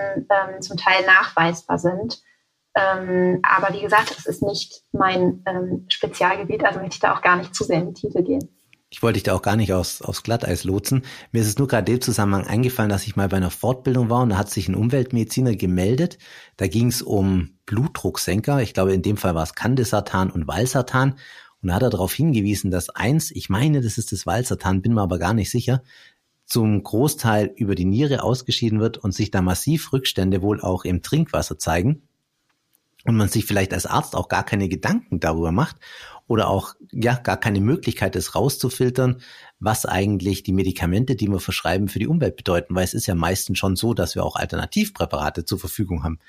zum Teil nachweisbar sind. aber wie gesagt, es ist nicht mein Spezialgebiet, also möchte ich da auch gar nicht zu sehr in die Tiefe gehen. Ich wollte dich da auch gar nicht aus, aufs Glatteis lotsen. Mir ist es nur gerade im Zusammenhang eingefallen, dass ich mal bei einer Fortbildung war und da hat sich ein Umweltmediziner gemeldet. Da ging es um Blutdrucksenker. Ich glaube, in dem Fall war es Candesartan und Valsartan. Und da hat er darauf hingewiesen, dass eins, ich meine, das ist das Valsartan, bin mir aber gar nicht sicher, zum Großteil über die Niere ausgeschieden wird und sich da massiv Rückstände wohl auch im Trinkwasser zeigen und man sich vielleicht als Arzt auch gar keine Gedanken darüber macht oder auch ja gar keine Möglichkeit ist rauszufiltern, was eigentlich die Medikamente, die wir verschreiben, für die Umwelt bedeuten, weil es ist ja meistens schon so, dass wir auch Alternativpräparate zur Verfügung haben.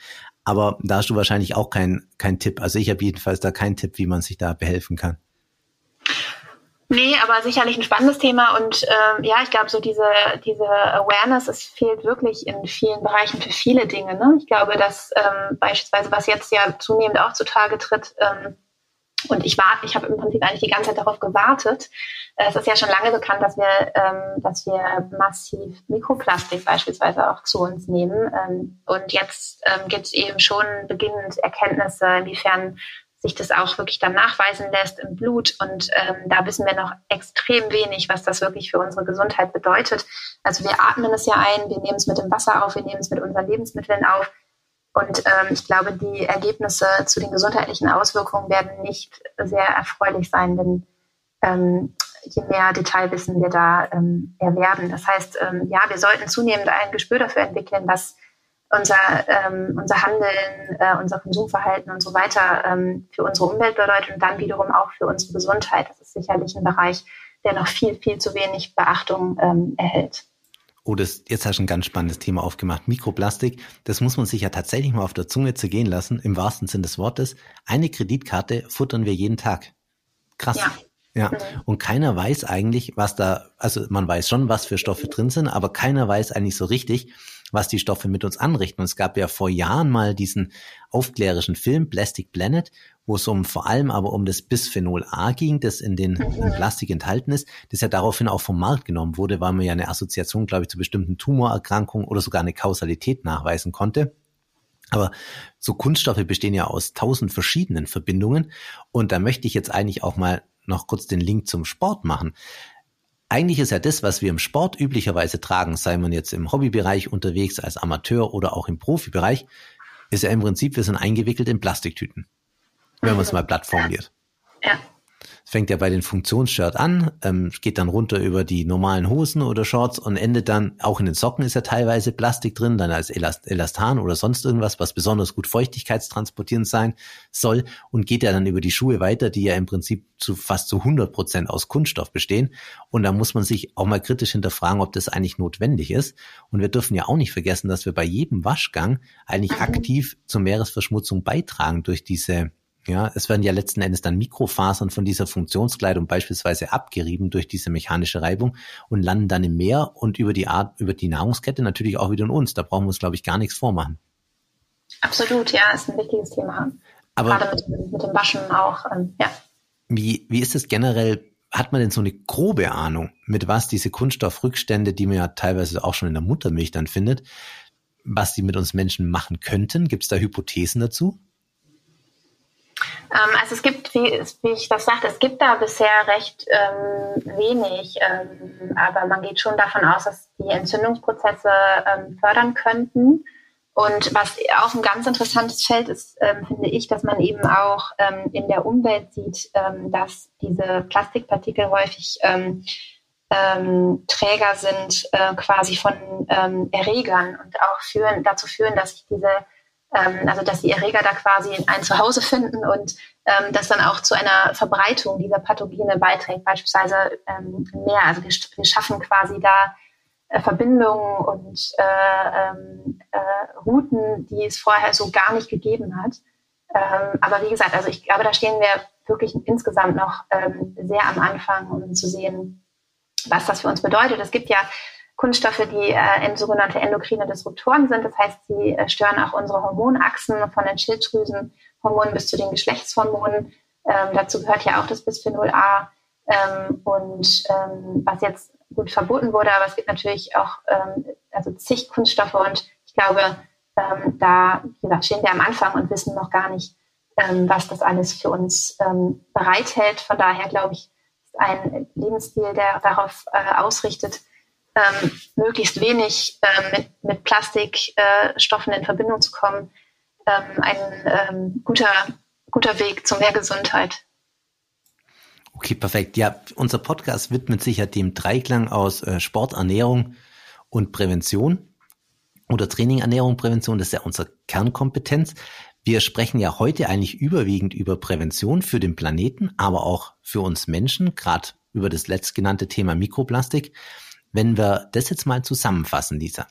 Aber da hast du wahrscheinlich auch keinen kein Tipp. Also ich habe jedenfalls da keinen Tipp, wie man sich da behelfen kann. Nee, aber sicherlich ein spannendes Thema und ähm, ja, ich glaube, so diese, diese Awareness, es fehlt wirklich in vielen Bereichen für viele Dinge. Ne? Ich glaube, dass ähm, beispielsweise, was jetzt ja zunehmend auch zutage tritt, ähm, und ich warte, ich habe im Prinzip eigentlich die ganze Zeit darauf gewartet. Es ist ja schon lange bekannt, dass wir, ähm, dass wir massiv Mikroplastik beispielsweise auch zu uns nehmen. Ähm, und jetzt ähm, gibt es eben schon beginnend Erkenntnisse, inwiefern sich das auch wirklich dann nachweisen lässt im Blut. Und ähm, da wissen wir noch extrem wenig, was das wirklich für unsere Gesundheit bedeutet. Also wir atmen es ja ein, wir nehmen es mit dem Wasser auf, wir nehmen es mit unseren Lebensmitteln auf. Und ähm, ich glaube, die Ergebnisse zu den gesundheitlichen Auswirkungen werden nicht sehr erfreulich sein, denn ähm, je mehr Detailwissen wir da ähm, erwerben. Das heißt, ähm, ja, wir sollten zunehmend ein Gespür dafür entwickeln, was unser, ähm, unser Handeln, äh, unser Konsumverhalten und so weiter ähm, für unsere Umwelt bedeutet und dann wiederum auch für unsere Gesundheit. Das ist sicherlich ein Bereich, der noch viel, viel zu wenig Beachtung ähm, erhält. Oh, das, jetzt hast du ein ganz spannendes Thema aufgemacht. Mikroplastik, das muss man sich ja tatsächlich mal auf der Zunge zergehen lassen, im wahrsten Sinn des Wortes. Eine Kreditkarte futtern wir jeden Tag. Krass. Ja. Ja, und keiner weiß eigentlich, was da, also man weiß schon, was für Stoffe drin sind, aber keiner weiß eigentlich so richtig, was die Stoffe mit uns anrichten. Und es gab ja vor Jahren mal diesen aufklärischen Film Plastic Planet, wo es um vor allem aber um das Bisphenol A ging, das in den in. Plastik enthalten ist, das ja daraufhin auch vom Markt genommen wurde, weil man ja eine Assoziation, glaube ich, zu bestimmten Tumorerkrankungen oder sogar eine Kausalität nachweisen konnte. Aber so Kunststoffe bestehen ja aus tausend verschiedenen Verbindungen. Und da möchte ich jetzt eigentlich auch mal noch kurz den Link zum Sport machen. Eigentlich ist ja das, was wir im Sport üblicherweise tragen, sei man jetzt im Hobbybereich unterwegs als Amateur oder auch im Profibereich, ist ja im Prinzip, wir sind eingewickelt in Plastiktüten. wenn man es mal platt formuliert. Ja fängt ja bei den Funktionsshirt an, ähm, geht dann runter über die normalen Hosen oder Shorts und endet dann, auch in den Socken ist ja teilweise Plastik drin, dann als Elast Elastan oder sonst irgendwas, was besonders gut feuchtigkeitstransportierend sein soll und geht ja dann über die Schuhe weiter, die ja im Prinzip zu fast zu 100 Prozent aus Kunststoff bestehen. Und da muss man sich auch mal kritisch hinterfragen, ob das eigentlich notwendig ist. Und wir dürfen ja auch nicht vergessen, dass wir bei jedem Waschgang eigentlich aktiv zur Meeresverschmutzung beitragen durch diese ja, es werden ja letzten Endes dann Mikrofasern von dieser Funktionskleidung beispielsweise abgerieben durch diese mechanische Reibung und landen dann im Meer und über die Art, über die Nahrungskette natürlich auch wieder in uns. Da brauchen wir uns, glaube ich, gar nichts vormachen. Absolut, ja, ist ein wichtiges Thema. Aber Gerade mit, mit dem Waschen auch, ähm, ja. Wie, wie ist es generell? Hat man denn so eine grobe Ahnung, mit was diese Kunststoffrückstände, die man ja teilweise auch schon in der Muttermilch dann findet, was die mit uns Menschen machen könnten? Gibt es da Hypothesen dazu? Ähm, also es gibt, wie, wie, ich das sagte, es gibt da bisher recht ähm, wenig, ähm, aber man geht schon davon aus, dass die Entzündungsprozesse ähm, fördern könnten. Und was auch ein ganz interessantes Feld ist, ähm, finde ich, dass man eben auch ähm, in der Umwelt sieht, dass diese Plastikpartikel häufig Träger sind äh, quasi von Erregern und auch führen, dazu führen, dass sich diese ähm, also dass die Erreger da quasi ein Zuhause finden und ähm, das dann auch zu einer Verbreitung dieser Pathogene beiträgt, beispielsweise ähm, mehr. Also wir, wir schaffen quasi da äh, Verbindungen und äh, ähm, äh, Routen, die es vorher so gar nicht gegeben hat. Ähm, aber wie gesagt, also ich glaube, da stehen wir wirklich insgesamt noch ähm, sehr am Anfang, um zu sehen, was das für uns bedeutet. Es gibt ja Kunststoffe, die äh, sogenannte endokrine Disruptoren sind. Das heißt, sie äh, stören auch unsere Hormonachsen von den Schilddrüsenhormonen bis zu den Geschlechtshormonen. Ähm, dazu gehört ja auch das Bisphenol A. Ähm, und ähm, was jetzt gut verboten wurde, aber es gibt natürlich auch ähm, also zig Kunststoffe und ich glaube, ähm, da wie gesagt, stehen wir am Anfang und wissen noch gar nicht, ähm, was das alles für uns ähm, bereithält. Von daher glaube ich, ist ein Lebensstil, der darauf äh, ausrichtet, ähm, möglichst wenig äh, mit, mit Plastikstoffen äh, in Verbindung zu kommen, ähm, ein ähm, guter, guter Weg zu mehr Gesundheit. Okay, perfekt. Ja, unser Podcast widmet sich ja dem Dreiklang aus äh, Sport, und Prävention oder Training, Ernährung, Prävention. Das ist ja unsere Kernkompetenz. Wir sprechen ja heute eigentlich überwiegend über Prävention für den Planeten, aber auch für uns Menschen, gerade über das letztgenannte Thema Mikroplastik. Wenn wir das jetzt mal zusammenfassen, Lisa.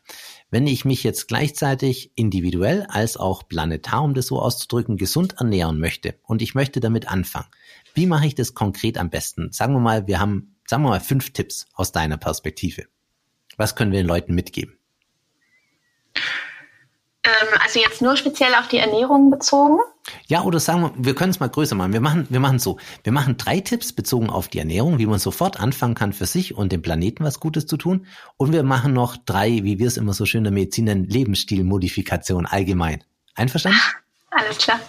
Wenn ich mich jetzt gleichzeitig individuell als auch planetar, um das so auszudrücken, gesund ernähren möchte und ich möchte damit anfangen, wie mache ich das konkret am besten? Sagen wir mal, wir haben, sagen wir mal, fünf Tipps aus deiner Perspektive. Was können wir den Leuten mitgeben? Ähm, also jetzt nur speziell auf die Ernährung bezogen? Ja, oder sagen wir, wir können es mal größer machen. Wir machen, wir machen so. Wir machen drei Tipps bezogen auf die Ernährung, wie man sofort anfangen kann, für sich und dem Planeten was Gutes zu tun. Und wir machen noch drei, wie wir es immer so schön in der Medizin nennen, Lebensstilmodifikation allgemein. Einverstanden? Alles klar.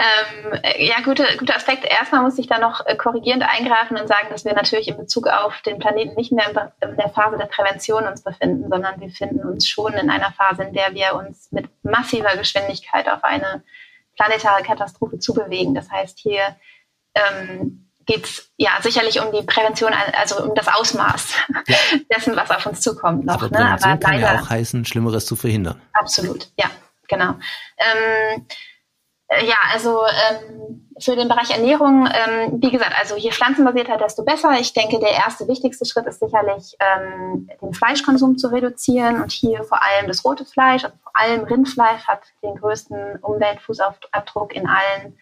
Ähm, ja, guter gute Aspekt. Erstmal muss ich da noch äh, korrigierend eingreifen und sagen, dass wir natürlich in Bezug auf den Planeten nicht mehr in der Phase der Prävention uns befinden, sondern wir finden uns schon in einer Phase, in der wir uns mit massiver Geschwindigkeit auf eine planetare Katastrophe zubewegen. Das heißt, hier ähm, geht es ja sicherlich um die Prävention, also um das Ausmaß ja. dessen, was auf uns zukommt noch. Aber ne? Aber kann leider, ja auch heißen, Schlimmeres zu verhindern. Absolut, ja, genau. Ähm, äh, ja, also ähm, für den Bereich Ernährung, ähm, wie gesagt, also je pflanzenbasierter, desto besser. Ich denke, der erste wichtigste Schritt ist sicherlich, ähm, den Fleischkonsum zu reduzieren und hier vor allem das rote Fleisch, also vor allem Rindfleisch hat den größten Umweltfußabdruck in allen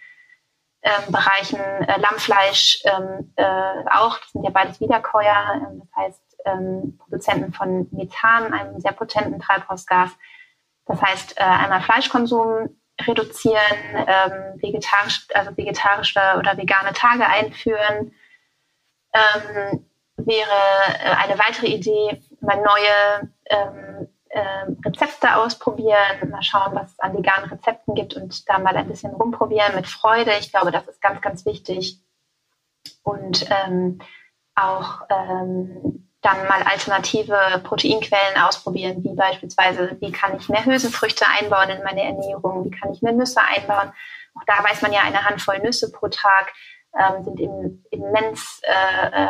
ähm, Bereichen. Äh, Lammfleisch ähm, äh, auch, das sind ja beides Wiederkäuer, ähm, das heißt ähm, Produzenten von Methan, einem sehr potenten Treibhausgas. Das heißt, äh, einmal Fleischkonsum reduzieren, ähm, vegetarisch, also vegetarische oder vegane Tage einführen. Ähm, wäre äh, eine weitere Idee, mal neue ähm, äh, Rezepte ausprobieren, mal schauen, was es an veganen Rezepten gibt und da mal ein bisschen rumprobieren mit Freude. Ich glaube, das ist ganz, ganz wichtig. Und ähm, auch ähm, dann mal alternative Proteinquellen ausprobieren, wie beispielsweise, wie kann ich mehr Hülsenfrüchte einbauen in meine Ernährung, wie kann ich mehr Nüsse einbauen auch da weiß man ja, eine Handvoll Nüsse pro Tag ähm, sind im, immens, äh, äh,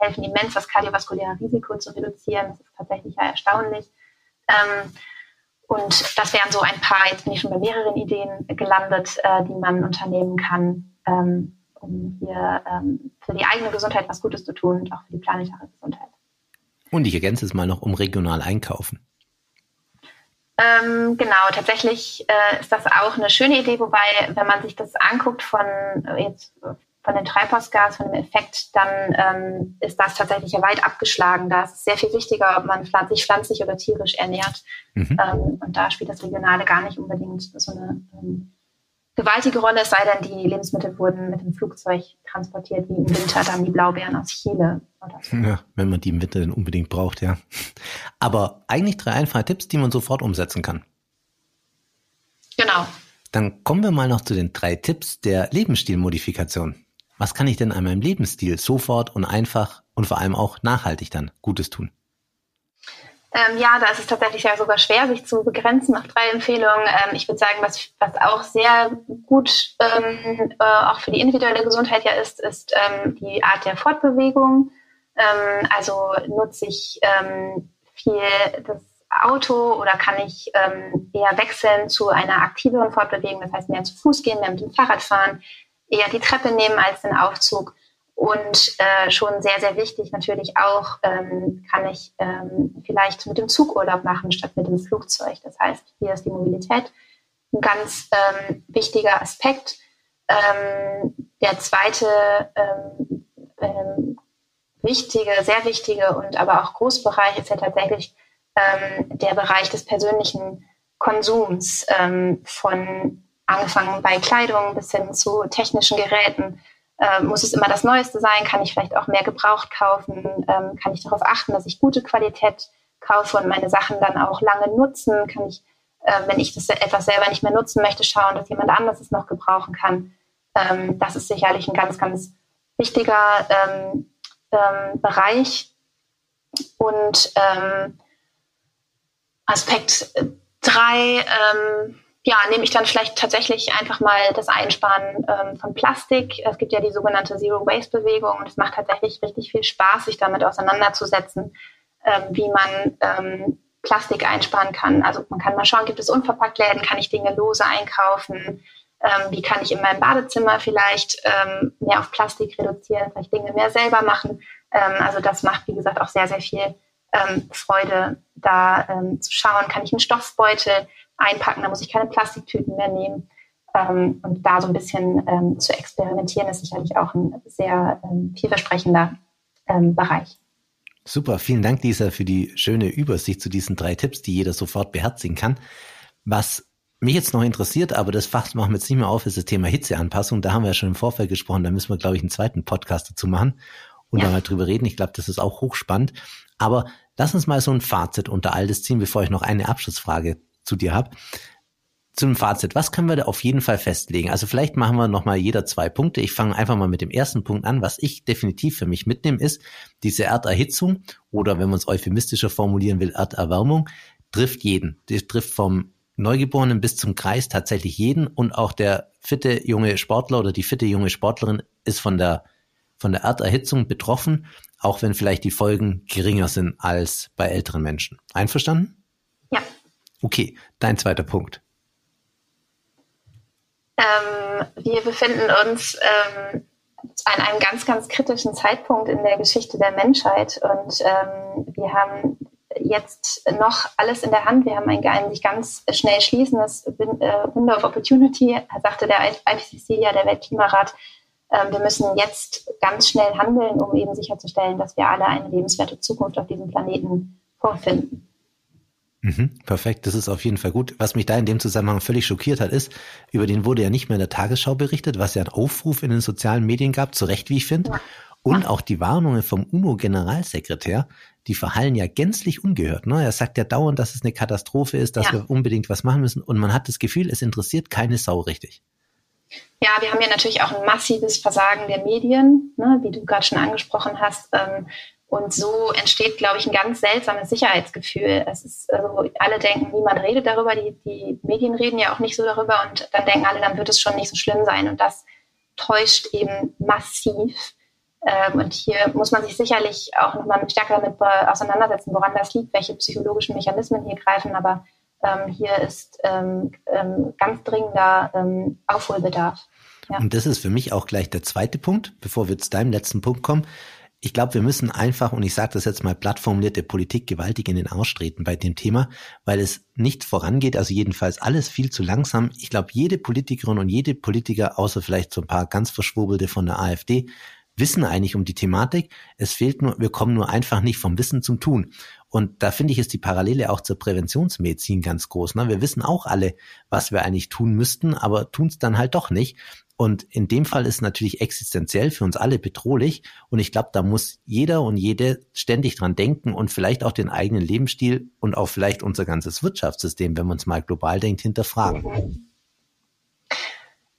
helfen immens, das kardiovaskuläre Risiko zu reduzieren. Das ist tatsächlich ja erstaunlich. Ähm, und das wären so ein paar, jetzt bin ich schon bei mehreren Ideen gelandet, äh, die man unternehmen kann, ähm, um hier ähm, für die eigene Gesundheit was Gutes zu tun und auch für die planetare Gesundheit. Und ich ergänze es mal noch um regional einkaufen. Ähm, genau, tatsächlich äh, ist das auch eine schöne Idee, wobei, wenn man sich das anguckt von äh, jetzt von dem Treibhausgas, von dem Effekt, dann ähm, ist das tatsächlich ja weit abgeschlagen. Da ist es sehr viel wichtiger, ob man sich pflanzlich oder tierisch ernährt. Mhm. Ähm, und da spielt das Regionale gar nicht unbedingt so eine ähm, gewaltige Rolle, es sei denn, die Lebensmittel wurden mit dem Flugzeug transportiert, wie im Winter dann die Blaubeeren aus Chile. Oder so. Ja, wenn man die im Winter dann unbedingt braucht, ja. Aber eigentlich drei einfache Tipps, die man sofort umsetzen kann. Genau. Dann kommen wir mal noch zu den drei Tipps der Lebensstilmodifikation. Was kann ich denn an meinem Lebensstil sofort und einfach und vor allem auch nachhaltig dann Gutes tun? Ähm, ja, da ist es tatsächlich ja sogar schwer, sich zu begrenzen auf drei Empfehlungen. Ähm, ich würde sagen, was, was auch sehr gut ähm, äh, auch für die individuelle Gesundheit ja ist, ist ähm, die Art der Fortbewegung. Ähm, also nutze ich ähm, viel das Auto oder kann ich eher wechseln zu einer aktiveren Fortbewegung, das heißt mehr zu Fuß gehen, mehr mit dem Fahrrad fahren, eher die Treppe nehmen als den Aufzug. Und äh, schon sehr, sehr wichtig natürlich auch, ähm, kann ich ähm, vielleicht mit dem Zug Urlaub machen statt mit dem Flugzeug. Das heißt, hier ist die Mobilität ein ganz ähm, wichtiger Aspekt. Ähm, der zweite ähm, ähm, wichtige, sehr wichtige und aber auch Großbereich ist ja tatsächlich ähm, der Bereich des persönlichen Konsums ähm, von angefangen bei Kleidung bis hin zu technischen Geräten äh, muss es immer das Neueste sein? Kann ich vielleicht auch mehr gebraucht kaufen? Ähm, kann ich darauf achten, dass ich gute Qualität kaufe und meine Sachen dann auch lange nutzen? Kann ich, äh, wenn ich das etwas selber nicht mehr nutzen möchte, schauen, dass jemand anderes es noch gebrauchen kann? Ähm, das ist sicherlich ein ganz, ganz wichtiger ähm, ähm Bereich. Und ähm, Aspekt drei, ähm, ja, nehme ich dann vielleicht tatsächlich einfach mal das Einsparen ähm, von Plastik. Es gibt ja die sogenannte Zero Waste Bewegung und es macht tatsächlich richtig viel Spaß, sich damit auseinanderzusetzen, ähm, wie man ähm, Plastik einsparen kann. Also man kann mal schauen, gibt es unverpackt Läden, kann ich Dinge lose einkaufen, ähm, wie kann ich in meinem Badezimmer vielleicht ähm, mehr auf Plastik reduzieren, vielleicht Dinge mehr selber machen. Ähm, also das macht, wie gesagt, auch sehr, sehr viel Freude, da zu schauen, kann ich einen Stoffbeutel einpacken, da muss ich keine Plastiktüten mehr nehmen. Ähm, und da so ein bisschen ähm, zu experimentieren, ist sicherlich auch ein sehr ähm, vielversprechender ähm, Bereich. Super, vielen Dank, Lisa, für die schöne Übersicht zu diesen drei Tipps, die jeder sofort beherzigen kann. Was mich jetzt noch interessiert, aber das Fach machen wir jetzt nicht mehr auf, ist das Thema Hitzeanpassung. Da haben wir ja schon im Vorfeld gesprochen, da müssen wir, glaube ich, einen zweiten Podcast dazu machen und ja. da mal drüber reden. Ich glaube, das ist auch hochspannend. Aber lass uns mal so ein Fazit unter all das ziehen, bevor ich noch eine Abschlussfrage zu dir habe. Zum Fazit, was können wir da auf jeden Fall festlegen? Also vielleicht machen wir nochmal jeder zwei Punkte. Ich fange einfach mal mit dem ersten Punkt an. Was ich definitiv für mich mitnehme, ist, diese Erderhitzung oder wenn man es euphemistischer formulieren will, Erderwärmung, trifft jeden. Die trifft vom Neugeborenen bis zum Kreis tatsächlich jeden und auch der fitte junge Sportler oder die fitte junge Sportlerin ist von der, von der Erderhitzung betroffen, auch wenn vielleicht die Folgen geringer sind als bei älteren Menschen. Einverstanden? Okay, dein zweiter Punkt. Ähm, wir befinden uns ähm, an einem ganz, ganz kritischen Zeitpunkt in der Geschichte der Menschheit und ähm, wir haben jetzt noch alles in der Hand. Wir haben ein, ein sich ganz schnell schließendes äh, Window of Opportunity, sagte der IPCC, ja, der Weltklimarat. Ähm, wir müssen jetzt ganz schnell handeln, um eben sicherzustellen, dass wir alle eine lebenswerte Zukunft auf diesem Planeten vorfinden. Mhm, perfekt, das ist auf jeden Fall gut. Was mich da in dem Zusammenhang völlig schockiert hat, ist, über den wurde ja nicht mehr in der Tagesschau berichtet, was ja einen Aufruf in den sozialen Medien gab, zu Recht, wie ich finde. Ja. Und auch die Warnungen vom UNO-Generalsekretär, die verhallen ja gänzlich ungehört. Ne? Er sagt ja dauernd, dass es eine Katastrophe ist, dass ja. wir unbedingt was machen müssen. Und man hat das Gefühl, es interessiert keine Sau richtig. Ja, wir haben ja natürlich auch ein massives Versagen der Medien, ne, wie du gerade schon angesprochen hast. Ähm, Und so entsteht, glaube ich, ein ganz seltsames Sicherheitsgefühl. Es ist, also alle denken, niemand redet darüber, die, die Medien reden ja auch nicht so darüber und dann denken alle, dann wird es schon nicht so schlimm sein. Und das täuscht eben massiv. Ähm, und hier muss man sich sicherlich auch nochmal stärker damit auseinandersetzen, woran das liegt, welche psychologischen Mechanismen hier greifen. Aber ähm, hier ist ähm, ähm, ganz dringender ähm, Aufholbedarf. Ja. Und das ist für mich auch gleich der zweite Punkt, bevor wir zu deinem letzten Punkt kommen. Ich glaube, wir müssen einfach, und ich sage das jetzt mal plattformiert, der Politik gewaltig in den Arsch treten bei dem Thema, weil es nicht vorangeht, also jedenfalls alles viel zu langsam. Ich glaube, jede Politikerin und jede Politiker, außer vielleicht so ein paar ganz Verschwurbelte von der AfD, wissen eigentlich um die Thematik. Es fehlt nur, wir kommen nur einfach nicht vom Wissen zum Tun. Und da finde ich, ist die Parallele auch zur Präventionsmedizin ganz groß. Ne? Wir wissen auch alle, was wir eigentlich tun müssten, aber tun es dann halt doch nicht. Und in dem Fall ist natürlich existenziell für uns alle bedrohlich. Und ich glaube, da muss jeder und jede ständig dran denken und vielleicht auch den eigenen Lebensstil und auch vielleicht unser ganzes Wirtschaftssystem, wenn man es mal global denkt, hinterfragen.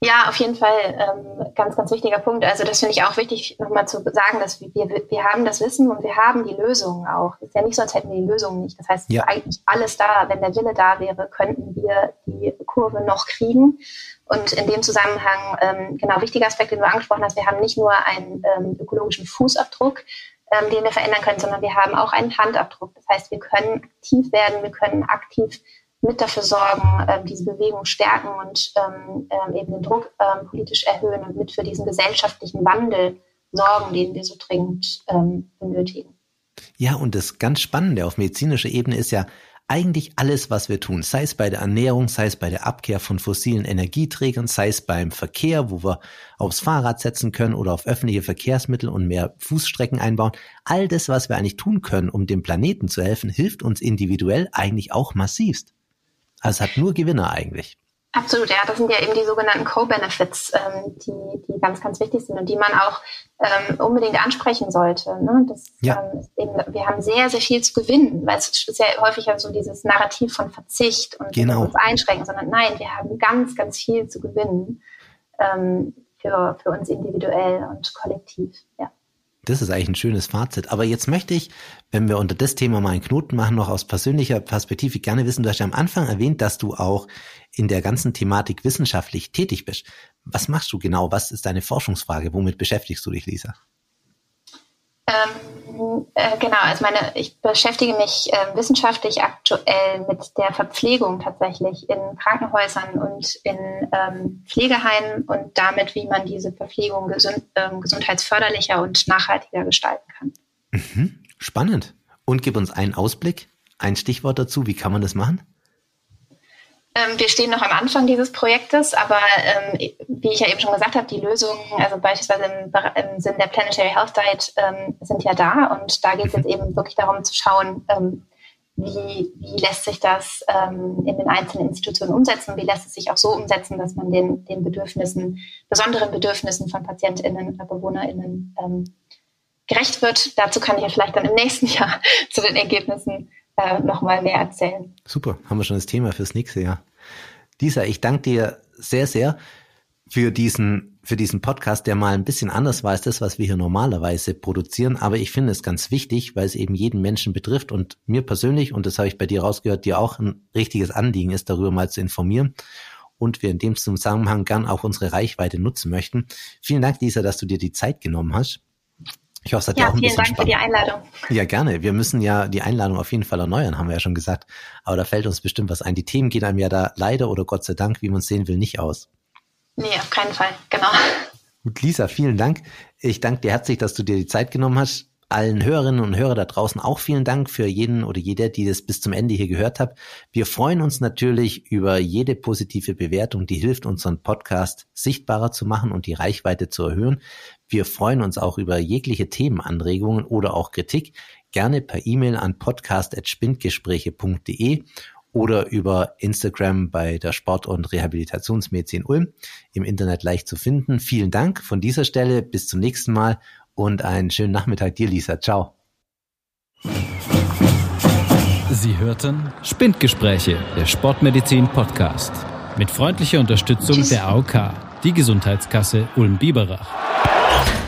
Ja, auf jeden Fall ähm, ganz, ganz wichtiger Punkt. Also das finde ich auch wichtig, nochmal zu sagen, dass wir, wir haben das Wissen und wir haben die Lösungen auch. Es ist ja nicht so, als hätten wir die Lösungen nicht. Das heißt, ja. eigentlich alles da. Wenn der Wille da wäre, könnten wir die Kurve noch kriegen. Und in dem Zusammenhang, ähm, genau, wichtiger Aspekt, den du angesprochen hast, wir haben nicht nur einen ähm, ökologischen Fußabdruck, ähm, den wir verändern können, sondern wir haben auch einen Handabdruck. Das heißt, wir können aktiv werden, wir können aktiv mit dafür sorgen, ähm, diese Bewegung stärken und ähm, ähm, eben den Druck ähm, politisch erhöhen und mit für diesen gesellschaftlichen Wandel sorgen, den wir so dringend ähm, benötigen. Ja, und das ganz Spannende auf medizinischer Ebene ist ja, eigentlich alles, was wir tun, sei es bei der Ernährung, sei es bei der Abkehr von fossilen Energieträgern, sei es beim Verkehr, wo wir aufs Fahrrad setzen können oder auf öffentliche Verkehrsmittel und mehr Fußstrecken einbauen, all das, was wir eigentlich tun können, um dem Planeten zu helfen, hilft uns individuell eigentlich auch massivst. Also es hat nur Gewinner eigentlich. Absolut, ja. Das sind ja eben die sogenannten Co-Benefits, ähm, die, die ganz, ganz wichtig sind und die man auch ähm, unbedingt ansprechen sollte. Ne? Das, ja. ähm, eben, wir haben sehr, sehr viel zu gewinnen, weil es ist ja häufig ja so dieses Narrativ von Verzicht und genau. uns einschränken, sondern nein, wir haben ganz, ganz viel zu gewinnen ähm, für, für uns individuell und kollektiv. Ja. Das ist eigentlich ein schönes Fazit. Aber jetzt möchte ich, wenn wir unter das Thema mal einen Knoten machen, noch aus persönlicher Perspektive gerne wissen, du hast ja am Anfang erwähnt, dass du auch in der ganzen Thematik wissenschaftlich tätig bist. Was machst du genau? Was ist deine Forschungsfrage? Womit beschäftigst du dich, Lisa? Ähm, äh, genau, also meine, ich beschäftige mich äh, wissenschaftlich aktuell mit der Verpflegung tatsächlich in Krankenhäusern und in ähm, Pflegeheimen und damit, wie man diese Verpflegung gesund, ähm, gesundheitsförderlicher und nachhaltiger gestalten kann. Mhm. Spannend. Und gib uns einen Ausblick, ein Stichwort dazu. Wie kann man das machen? Ähm, wir stehen noch am Anfang dieses Projektes, aber ähm, wie ich ja eben schon gesagt habe, die Lösungen, also beispielsweise im, im Sinn der Planetary Health Diet, ähm, sind ja da und da geht es jetzt eben wirklich darum zu schauen, ähm, wie, wie lässt sich das ähm, in den einzelnen Institutionen umsetzen, wie lässt es sich auch so umsetzen, dass man den, den Bedürfnissen, besonderen Bedürfnissen von PatientInnen, BewohnerInnen ähm, gerecht wird. Dazu kann ich ja vielleicht dann im nächsten Jahr zu den Ergebnissen äh, nochmal mehr erzählen. Super, haben wir schon das Thema fürs nächste Jahr. Lisa, ich danke dir sehr, sehr für diesen, für diesen Podcast, der mal ein bisschen anders war als das, was wir hier normalerweise produzieren. Aber ich finde es ganz wichtig, weil es eben jeden Menschen betrifft und mir persönlich, und das habe ich bei dir rausgehört, dir auch ein richtiges Anliegen ist, darüber mal zu informieren. Und wir in dem Zusammenhang gern auch unsere Reichweite nutzen möchten. Vielen Dank, Lisa, dass du dir die Zeit genommen hast. Ich hoffe, es hat ja, auch ein vielen bisschen Dank Spaß. für die Einladung. Ja, gerne. Wir müssen ja die Einladung auf jeden Fall erneuern, haben wir ja schon gesagt. Aber da fällt uns bestimmt was ein. Die Themen gehen einem ja da leider oder Gott sei Dank, wie man es sehen will, nicht aus. Nee, auf keinen Fall. Genau. Gut, Lisa, vielen Dank. Ich danke dir herzlich, dass du dir die Zeit genommen hast allen Hörerinnen und Hörer da draußen auch vielen Dank für jeden oder jeder, die das bis zum Ende hier gehört hat. Wir freuen uns natürlich über jede positive Bewertung, die hilft, unseren Podcast sichtbarer zu machen und die Reichweite zu erhöhen. Wir freuen uns auch über jegliche Themenanregungen oder auch Kritik. Gerne per E-Mail an podcast.spindgespräche.de oder über Instagram bei der Sport- und Rehabilitationsmedizin Ulm im Internet leicht zu finden. Vielen Dank von dieser Stelle. Bis zum nächsten Mal und einen schönen Nachmittag dir, Lisa. Ciao. Sie hörten Spindgespräche, der Sportmedizin Podcast. Mit freundlicher Unterstützung Tschüss. der AOK, die Gesundheitskasse Ulm-Biberach.